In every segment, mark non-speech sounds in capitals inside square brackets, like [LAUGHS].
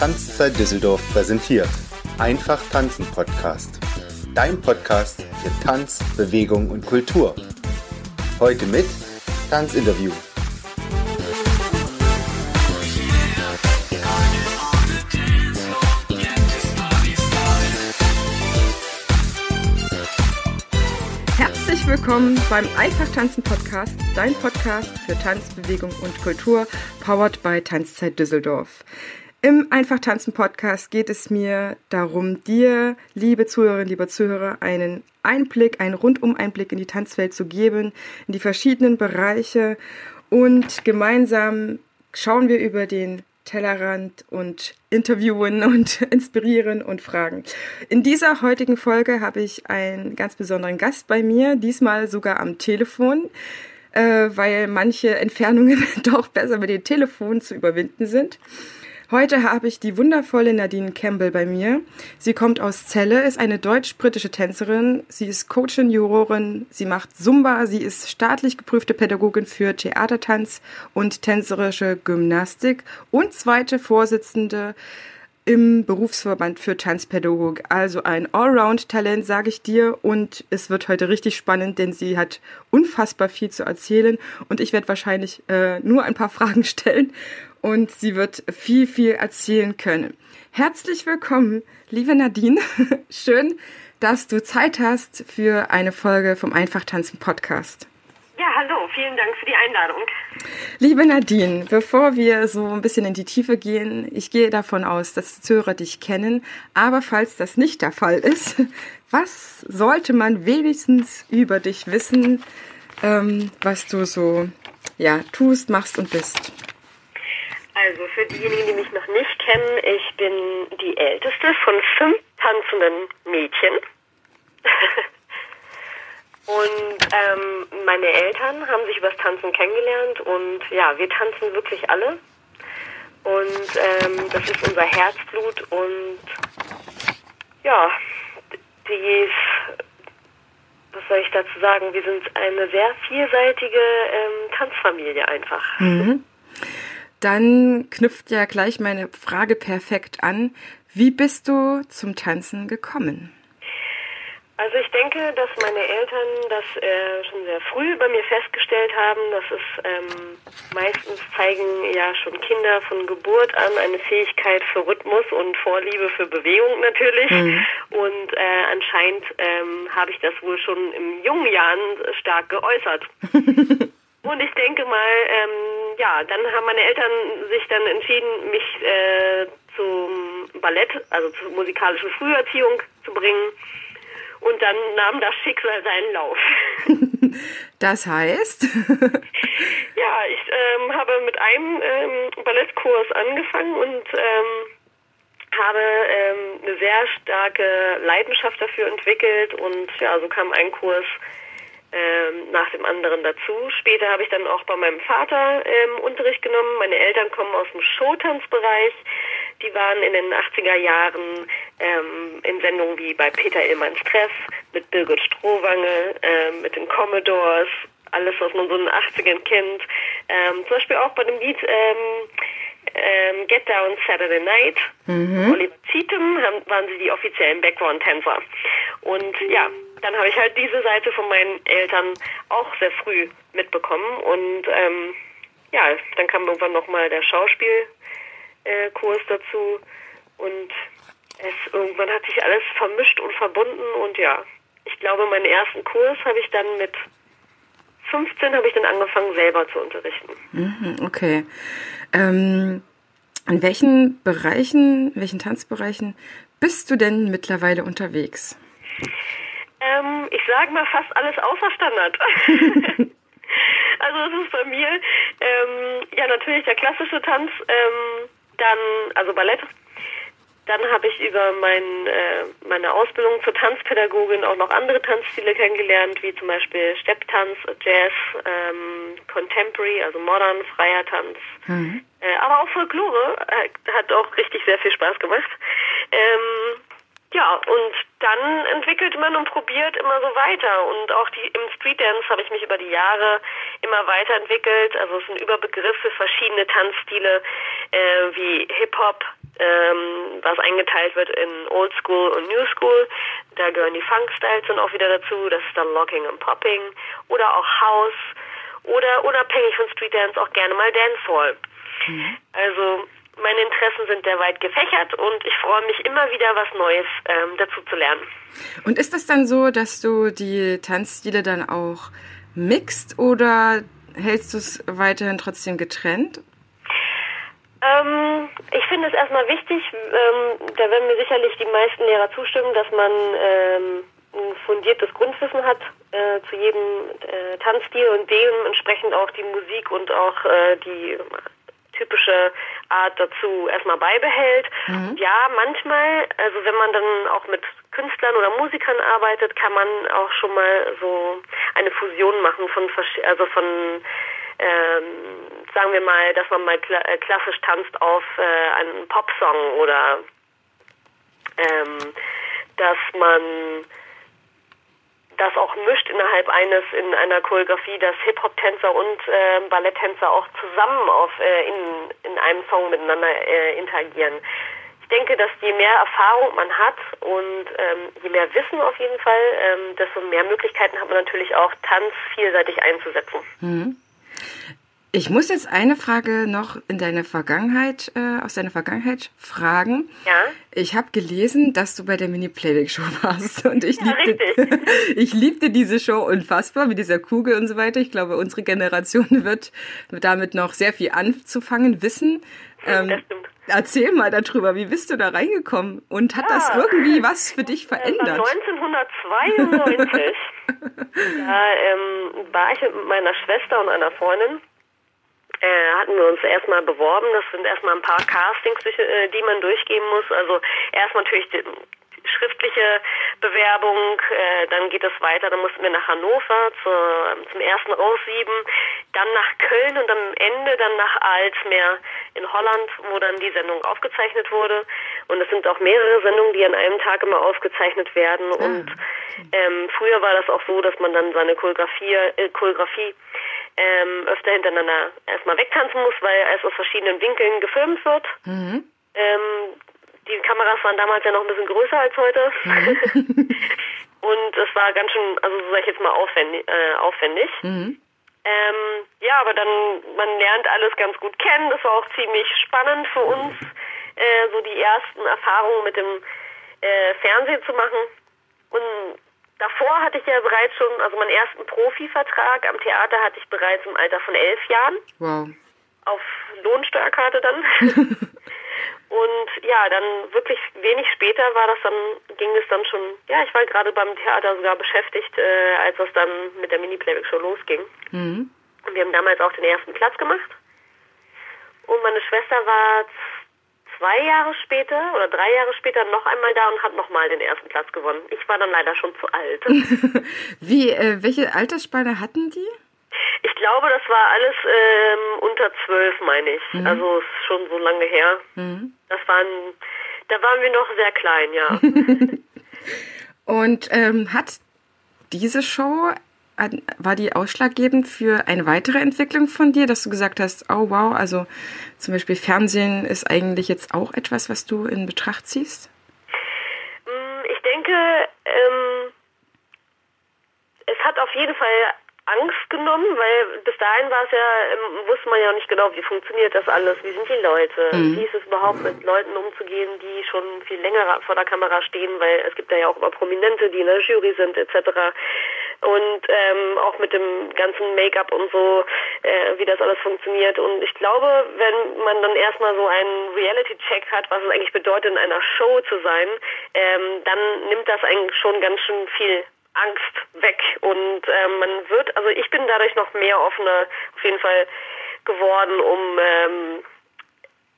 Tanzzeit Düsseldorf präsentiert. Einfach tanzen Podcast. Dein Podcast für Tanz, Bewegung und Kultur. Heute mit Tanzinterview. Herzlich willkommen beim Einfach Tanzen Podcast, dein Podcast für Tanz, Bewegung und Kultur, powered by Tanzzeit Düsseldorf. Im Einfach Tanzen Podcast geht es mir darum, dir, liebe Zuhörerinnen, lieber Zuhörer, einen Einblick, einen Rundum-Einblick in die Tanzwelt zu geben, in die verschiedenen Bereiche und gemeinsam schauen wir über den Tellerrand und interviewen und [LAUGHS] inspirieren und fragen. In dieser heutigen Folge habe ich einen ganz besonderen Gast bei mir, diesmal sogar am Telefon, äh, weil manche Entfernungen [LAUGHS] doch besser mit dem Telefon zu überwinden sind. Heute habe ich die wundervolle Nadine Campbell bei mir. Sie kommt aus Celle, ist eine deutsch-britische Tänzerin. Sie ist Coachin, Jurorin, sie macht Zumba, sie ist staatlich geprüfte Pädagogin für Theatertanz und tänzerische Gymnastik und zweite Vorsitzende im Berufsverband für Tanzpädagogik. Also ein Allround-Talent, sage ich dir. Und es wird heute richtig spannend, denn sie hat unfassbar viel zu erzählen. Und ich werde wahrscheinlich äh, nur ein paar [LAUGHS] Fragen stellen und sie wird viel, viel erzählen können. Herzlich willkommen, liebe Nadine. [LAUGHS] Schön, dass du Zeit hast für eine Folge vom Einfachtanzen Podcast. Ja, hallo, vielen Dank für die Einladung. Liebe Nadine, bevor wir so ein bisschen in die Tiefe gehen, ich gehe davon aus, dass Zuhörer dich kennen, aber falls das nicht der Fall ist, [LAUGHS] was sollte man wenigstens über dich wissen, ähm, was du so ja, tust, machst und bist? Also für diejenigen, die mich noch nicht kennen, ich bin die älteste von fünf tanzenden Mädchen. [LAUGHS] und ähm, meine Eltern haben sich übers Tanzen kennengelernt und ja, wir tanzen wirklich alle. Und ähm, das ist unser Herzblut und ja, die, was soll ich dazu sagen, wir sind eine sehr vielseitige ähm, Tanzfamilie einfach. Mhm dann knüpft ja gleich meine Frage perfekt an. Wie bist du zum Tanzen gekommen? Also ich denke, dass meine Eltern das äh, schon sehr früh bei mir festgestellt haben, dass es ähm, meistens zeigen ja schon Kinder von Geburt an eine Fähigkeit für Rhythmus und Vorliebe für Bewegung natürlich. Mhm. Und äh, anscheinend ähm, habe ich das wohl schon in jungen Jahren stark geäußert. [LAUGHS] Und ich denke mal, ähm, ja, dann haben meine Eltern sich dann entschieden, mich äh, zum Ballett, also zur musikalischen Früherziehung zu bringen. Und dann nahm das Schicksal seinen Lauf. [LAUGHS] Das heißt? [LAUGHS] ja, ich ähm, habe mit einem ähm, Ballettkurs angefangen und ähm, habe ähm, eine sehr starke Leidenschaft dafür entwickelt und ja, so kam ein Kurs ähm, nach dem anderen dazu. Später habe ich dann auch bei meinem Vater ähm, Unterricht genommen. Meine Eltern kommen aus dem Showtanzbereich. Die waren in den 80er Jahren ähm, in Sendungen wie bei Peter Illmanns Treff, mit Birgit Strohwange, ähm, mit den Commodores, alles, was man so in den 80ern kennt. Ähm, zum Beispiel auch bei dem Lied ähm, ähm, Get Down Saturday Night. Mhm. Oliver Cheatham haben, waren sie die offiziellen Background-Tänzer. Und ja, dann habe ich halt diese Seite von meinen Eltern auch sehr früh mitbekommen. Und ähm, ja, dann kam irgendwann nochmal der Schauspielkurs äh, dazu. Und es irgendwann hat sich alles vermischt und verbunden. Und ja, ich glaube, meinen ersten Kurs habe ich dann mit 15 habe ich dann angefangen, selber zu unterrichten. Mhm, okay. Ähm, in welchen Bereichen, welchen Tanzbereichen bist du denn mittlerweile unterwegs? Ähm, ich sage mal fast alles außer Standard. [LAUGHS] also es ist bei mir ähm, ja natürlich der klassische Tanz, ähm, dann also Ballett. Dann habe ich über mein, äh, meine Ausbildung zur Tanzpädagogin auch noch andere Tanzstile kennengelernt, wie zum Beispiel Stepptanz, Jazz, ähm, Contemporary, also modern, freier Tanz. Mhm. Äh, aber auch Folklore äh, hat auch richtig sehr viel Spaß gemacht. Ja, und dann entwickelt man und probiert immer so weiter. Und auch die, im Street Dance habe ich mich über die Jahre immer weiterentwickelt. Also es sind Überbegriffe, verschiedene Tanzstile äh, wie Hip-Hop, ähm, was eingeteilt wird in Old School und New School. Da gehören die Funk-Styles dann auch wieder dazu. Das ist dann Locking und Popping. Oder auch House. Oder unabhängig von Street Dance auch gerne mal Dancehall. Mhm. Also meine Interessen sind sehr weit gefächert und ich freue mich immer wieder, was Neues ähm, dazu zu lernen. Und ist das dann so, dass du die Tanzstile dann auch mixt oder hältst du es weiterhin trotzdem getrennt? Ähm, ich finde es erstmal wichtig, ähm, da werden mir sicherlich die meisten Lehrer zustimmen, dass man ähm, ein fundiertes Grundwissen hat äh, zu jedem äh, Tanzstil und dementsprechend auch die Musik und auch äh, die typische Art dazu erstmal beibehält. Mhm. Ja, manchmal, also wenn man dann auch mit Künstlern oder Musikern arbeitet, kann man auch schon mal so eine Fusion machen von also von ähm, sagen wir mal, dass man mal kla äh, klassisch tanzt auf äh, einen Popsong oder ähm, dass man das auch mischt innerhalb eines in einer Choreografie, dass Hip-Hop-Tänzer und äh, Balletttänzer auch zusammen auf äh, in, in einem Song miteinander äh, interagieren. Ich denke, dass je mehr Erfahrung man hat und ähm, je mehr Wissen auf jeden Fall, ähm, desto mehr Möglichkeiten hat man natürlich auch Tanz vielseitig einzusetzen. Mhm. Ich muss jetzt eine Frage noch in deine Vergangenheit, äh, aus deiner Vergangenheit fragen. Ja. Ich habe gelesen, dass du bei der Mini-Playback-Show [LAUGHS] warst und ich ja, liebte, [LAUGHS] ich liebte diese Show unfassbar mit dieser Kugel und so weiter. Ich glaube, unsere Generation [LAUGHS] wird damit noch sehr viel anzufangen wissen. Ähm, das stimmt. Erzähl mal darüber, wie bist du da reingekommen und hat ja, das irgendwie was für dich verändert? 1992 da ähm, war ich mit meiner Schwester und einer Freundin äh, hatten wir uns erstmal beworben. Das sind erstmal ein paar Castings, äh, die man durchgehen muss. Also erstmal natürlich die schriftliche Bewerbung, äh, dann geht es weiter, dann mussten wir nach Hannover zur, zum ersten Aussieben, dann nach Köln und am Ende dann nach Alsmeer in Holland, wo dann die Sendung aufgezeichnet wurde. Und es sind auch mehrere Sendungen, die an einem Tag immer aufgezeichnet werden. Ah, und ähm, früher war das auch so, dass man dann seine Choreografie, äh, Choreografie ähm, öfter hintereinander erstmal wegtanzen muss, weil es aus verschiedenen Winkeln gefilmt wird. Mhm. Ähm, die Kameras waren damals ja noch ein bisschen größer als heute. Mhm. [LAUGHS] Und es war ganz schön, also so sag ich jetzt mal, aufwendig. Äh, aufwendig. Mhm. Ähm, ja, aber dann, man lernt alles ganz gut kennen. Das war auch ziemlich spannend für uns, äh, so die ersten Erfahrungen mit dem äh, Fernsehen zu machen. Und Davor hatte ich ja bereits schon, also meinen ersten Profivertrag am Theater hatte ich bereits im Alter von elf Jahren. Wow. Auf Lohnsteuerkarte dann. [LAUGHS] Und ja, dann wirklich wenig später war das dann, ging es dann schon, ja, ich war gerade beim Theater sogar beschäftigt, äh, als es dann mit der Mini-Playback-Show losging. Mhm. Und wir haben damals auch den ersten Platz gemacht. Und meine Schwester war zwei Jahre später oder drei Jahre später noch einmal da und hat nochmal den ersten Platz gewonnen. Ich war dann leider schon zu alt. [LAUGHS] Wie, äh, welche Altersspanne hatten die? Ich glaube, das war alles ähm, unter zwölf, meine ich. Mhm. Also ist schon so lange her. Mhm. Das waren, da waren wir noch sehr klein, ja. [LAUGHS] und ähm, hat diese Show war die ausschlaggebend für eine weitere Entwicklung von dir, dass du gesagt hast, oh wow, also zum Beispiel Fernsehen ist eigentlich jetzt auch etwas, was du in Betracht ziehst? Mm, ich denke, ähm, es hat auf jeden Fall Angst genommen, weil bis dahin war es ja, ähm, wusste man ja nicht genau, wie funktioniert das alles, wie sind die Leute, mhm. wie ist es überhaupt mit Leuten umzugehen, die schon viel länger vor der Kamera stehen, weil es gibt ja auch immer Prominente, die in der Jury sind etc. Und ähm, auch mit dem ganzen Make-up und so, äh, wie das alles funktioniert. Und ich glaube, wenn man dann erstmal so einen Reality-Check hat, was es eigentlich bedeutet, in einer Show zu sein, ähm, dann nimmt das eigentlich schon ganz schön viel Angst weg und ähm, man wird, also ich bin dadurch noch mehr offener auf jeden Fall geworden, um ähm,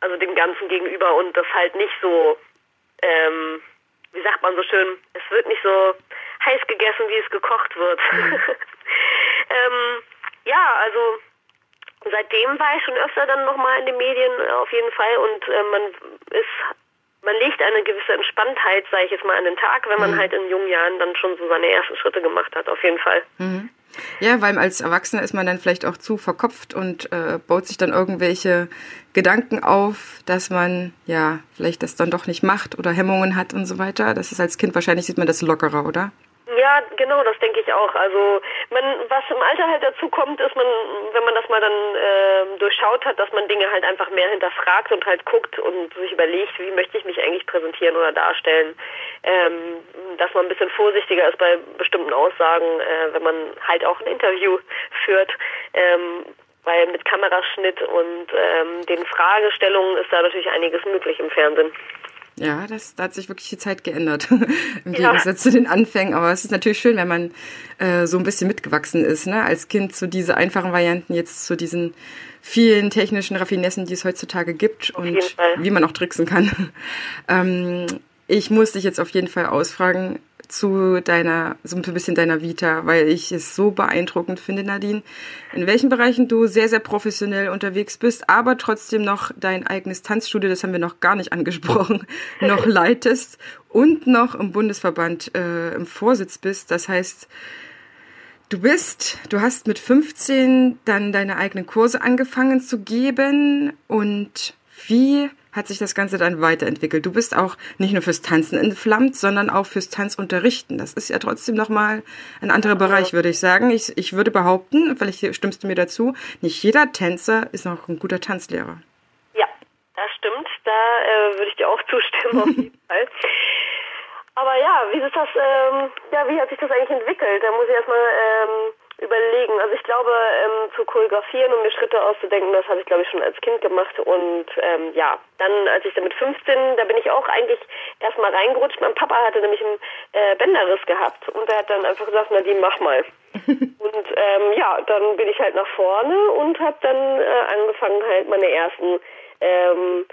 also dem Ganzen gegenüber und das halt nicht so, ähm, wie sagt man so schön, es wird nicht so heiß gegessen, wie es gekocht wird. Mhm. [LAUGHS] ähm, ja, also seitdem war ich schon öfter dann nochmal in den Medien auf jeden Fall und äh, man ist man legt eine gewisse Entspanntheit, sage ich jetzt mal, an den Tag, wenn man mhm. halt in jungen Jahren dann schon so seine ersten Schritte gemacht hat, auf jeden Fall. Mhm. Ja, weil als Erwachsener ist man dann vielleicht auch zu verkopft und äh, baut sich dann irgendwelche Gedanken auf, dass man ja vielleicht das dann doch nicht macht oder Hemmungen hat und so weiter. Das ist als Kind wahrscheinlich sieht man das lockerer, oder? Ja, genau, das denke ich auch. Also man, was im Alter halt dazu kommt, ist man, wenn man das mal dann äh, durchschaut hat, dass man Dinge halt einfach mehr hinterfragt und halt guckt und sich überlegt, wie möchte ich mich eigentlich präsentieren oder darstellen. Ähm, dass man ein bisschen vorsichtiger ist bei bestimmten Aussagen, äh, wenn man halt auch ein Interview [LAUGHS] führt. Ähm, weil mit Kameraschnitt und ähm, den Fragestellungen ist da natürlich einiges möglich im Fernsehen. Ja, das, da hat sich wirklich die Zeit geändert [LAUGHS] im ja. Gegensatz zu den Anfängen. Aber es ist natürlich schön, wenn man äh, so ein bisschen mitgewachsen ist, ne? Als Kind zu diese einfachen Varianten, jetzt zu diesen vielen technischen Raffinessen, die es heutzutage gibt auf und wie man auch tricksen kann. [LAUGHS] ähm, ich muss dich jetzt auf jeden Fall ausfragen, zu deiner, so ein bisschen deiner Vita, weil ich es so beeindruckend finde, Nadine, in welchen Bereichen du sehr, sehr professionell unterwegs bist, aber trotzdem noch dein eigenes Tanzstudio, das haben wir noch gar nicht angesprochen, [LAUGHS] noch leitest und noch im Bundesverband äh, im Vorsitz bist. Das heißt, du bist, du hast mit 15 dann deine eigenen Kurse angefangen zu geben und wie hat sich das Ganze dann weiterentwickelt. Du bist auch nicht nur fürs Tanzen entflammt, sondern auch fürs Tanzunterrichten. Das ist ja trotzdem nochmal ein anderer Bereich, würde ich sagen. Ich, ich würde behaupten, vielleicht stimmst du mir dazu, nicht jeder Tänzer ist noch ein guter Tanzlehrer. Ja, das stimmt. Da äh, würde ich dir auch zustimmen, auf jeden [LAUGHS] Fall. Aber ja, wie ist das, ähm, ja, wie hat sich das eigentlich entwickelt? Da muss ich erstmal ähm, überlegen. Also ich glaube, ähm, zu choreografieren und mir Schritte auszudenken, das habe ich glaube ich schon als Kind gemacht. Und ähm, ja, dann als ich dann mit 15, da bin ich auch eigentlich erstmal reingerutscht. Mein Papa hatte nämlich einen äh, Bänderriss gehabt und er hat dann einfach gesagt, na die mach mal. [LAUGHS] und ähm, ja, dann bin ich halt nach vorne und habe dann äh, angefangen halt meine ersten ähm,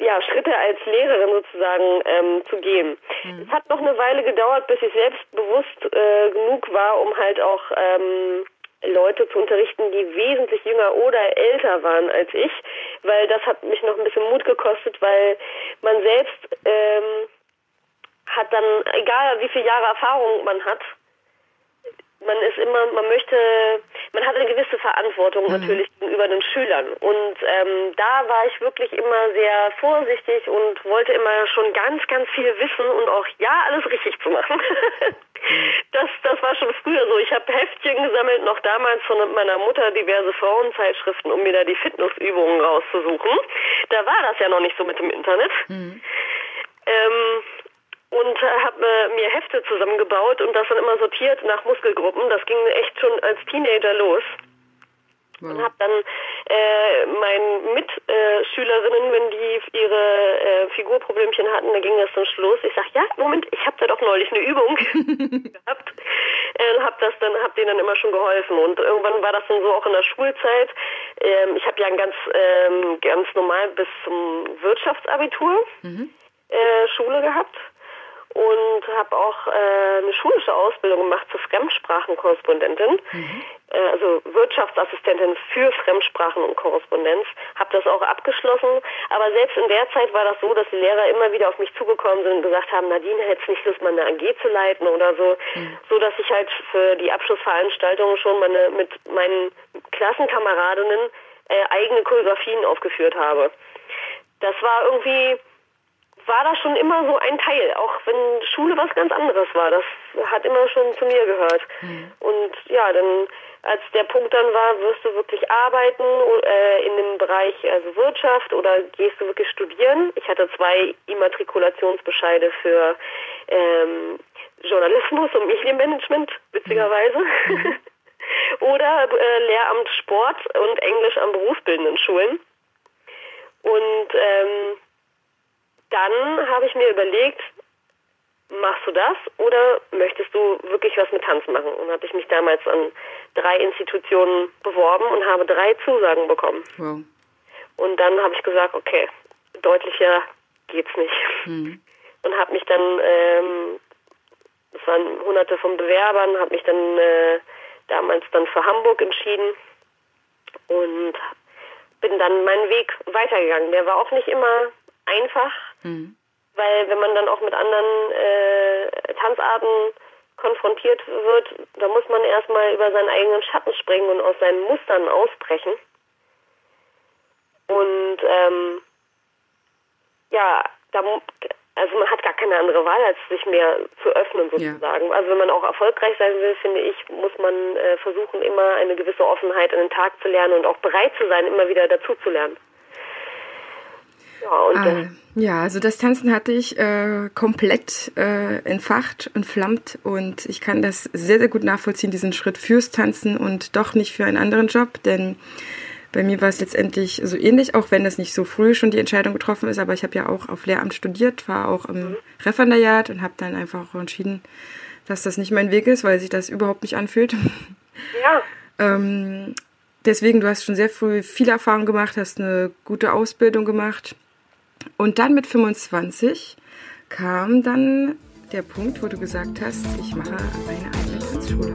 ja, Schritte als Lehrerin sozusagen ähm, zu gehen. Mhm. Es hat noch eine Weile gedauert, bis ich selbstbewusst äh, genug war, um halt auch ähm, Leute zu unterrichten, die wesentlich jünger oder älter waren als ich, weil das hat mich noch ein bisschen Mut gekostet, weil man selbst ähm, hat dann, egal wie viele Jahre Erfahrung man hat, man ist immer, man möchte, man hat eine gewisse Verantwortung mhm. natürlich gegenüber den Schülern. Und ähm, da war ich wirklich immer sehr vorsichtig und wollte immer schon ganz, ganz viel wissen und auch ja alles richtig zu machen. [LAUGHS] das, das war schon früher so. Ich habe Heftchen gesammelt, noch damals von meiner Mutter diverse Frauenzeitschriften, um mir da die Fitnessübungen rauszusuchen. Da war das ja noch nicht so mit dem Internet. Mhm. Ähm, und habe äh, mir Hefte zusammengebaut und das dann immer sortiert nach Muskelgruppen. Das ging echt schon als Teenager los. Wow. Und habe dann äh, meinen Mitschülerinnen, wenn die ihre äh, Figurproblemchen hatten, dann ging das zum Schluss. Ich sag, ja, Moment, ich habe da doch neulich eine Übung [LAUGHS] gehabt. Äh, hab das dann, hab denen dann immer schon geholfen. Und irgendwann war das dann so auch in der Schulzeit. Ähm, ich habe ja ein ganz, ähm, ganz normal bis zum Wirtschaftsabitur mhm. äh, Schule gehabt und habe auch äh, eine schulische Ausbildung gemacht zur Fremdsprachenkorrespondentin, mhm. äh, also Wirtschaftsassistentin für Fremdsprachen und Korrespondenz, habe das auch abgeschlossen. Aber selbst in der Zeit war das so, dass die Lehrer immer wieder auf mich zugekommen sind und gesagt haben, Nadine, hättest nicht Lust, mal eine AG zu leiten oder so, mhm. so dass ich halt für die Abschlussveranstaltung schon meine, mit meinen Klassenkameradinnen äh, eigene Choreografien aufgeführt habe. Das war irgendwie war das schon immer so ein Teil, auch wenn Schule was ganz anderes war. Das hat immer schon zu mir gehört. Mhm. Und ja, dann als der Punkt dann war, wirst du wirklich arbeiten äh, in dem Bereich also Wirtschaft oder gehst du wirklich studieren? Ich hatte zwei Immatrikulationsbescheide für ähm, Journalismus und Medienmanagement, witzigerweise. Mhm. [LAUGHS] oder äh, Lehramt Sport und Englisch an berufsbildenden Schulen. Und ähm, dann habe ich mir überlegt, machst du das oder möchtest du wirklich was mit Tanzen machen? Und habe ich mich damals an drei Institutionen beworben und habe drei Zusagen bekommen. Wow. Und dann habe ich gesagt, okay, deutlicher geht's nicht. Mhm. [LAUGHS] Und habe mich dann, ähm, es waren hunderte von Bewerbern, habe mich dann äh, damals dann für Hamburg entschieden und bin dann meinen Weg weitergegangen. Der war auch nicht immer einfach, mhm. weil wenn man dann auch mit anderen äh, Tanzarten konfrontiert wird, da muss man erstmal über seinen eigenen Schatten springen und aus seinen Mustern ausbrechen. Und ähm, ja, da, also man hat gar keine andere Wahl, als sich mehr zu öffnen sozusagen. Ja. Also wenn man auch erfolgreich sein will, finde ich, muss man äh, versuchen, immer eine gewisse Offenheit an den Tag zu lernen und auch bereit zu sein, immer wieder dazu zu lernen. Ja, ah, ja, also das Tanzen hatte ich äh, komplett äh, entfacht, entflammt und ich kann das sehr, sehr gut nachvollziehen, diesen Schritt fürs Tanzen und doch nicht für einen anderen Job, denn bei mir war es letztendlich so ähnlich, auch wenn es nicht so früh schon die Entscheidung getroffen ist, aber ich habe ja auch auf Lehramt studiert, war auch im Referendariat und habe dann einfach auch entschieden, dass das nicht mein Weg ist, weil sich das überhaupt nicht anfühlt. [LAUGHS] Ja. ähm, deswegen, du hast schon sehr früh viel Erfahrung gemacht, hast eine gute Ausbildung gemacht. Und dann mit 25 kam dann der Punkt, wo du gesagt hast, ich mache eine eigene Tanzschule.